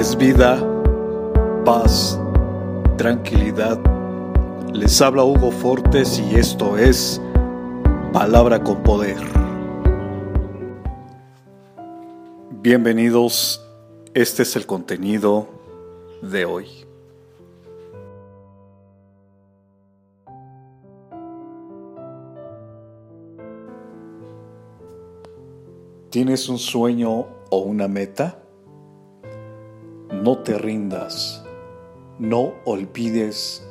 es vida, paz, tranquilidad. Les habla Hugo Fortes y esto es Palabra con Poder. Bienvenidos, este es el contenido de hoy. ¿Tienes un sueño o una meta? No te rindas, no olvides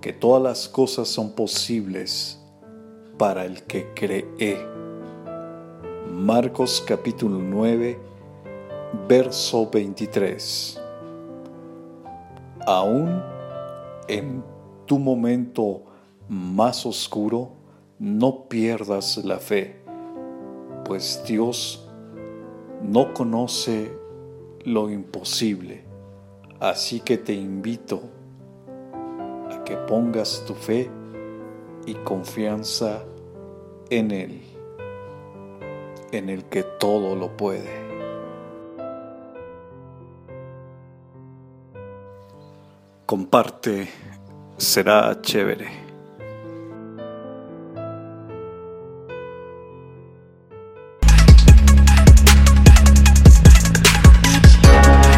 que todas las cosas son posibles para el que cree. Marcos capítulo 9, verso 23. Aún en tu momento más oscuro, no pierdas la fe, pues Dios no conoce lo imposible Así que te invito a que pongas tu fe y confianza en Él, en el que todo lo puede. Comparte, será chévere.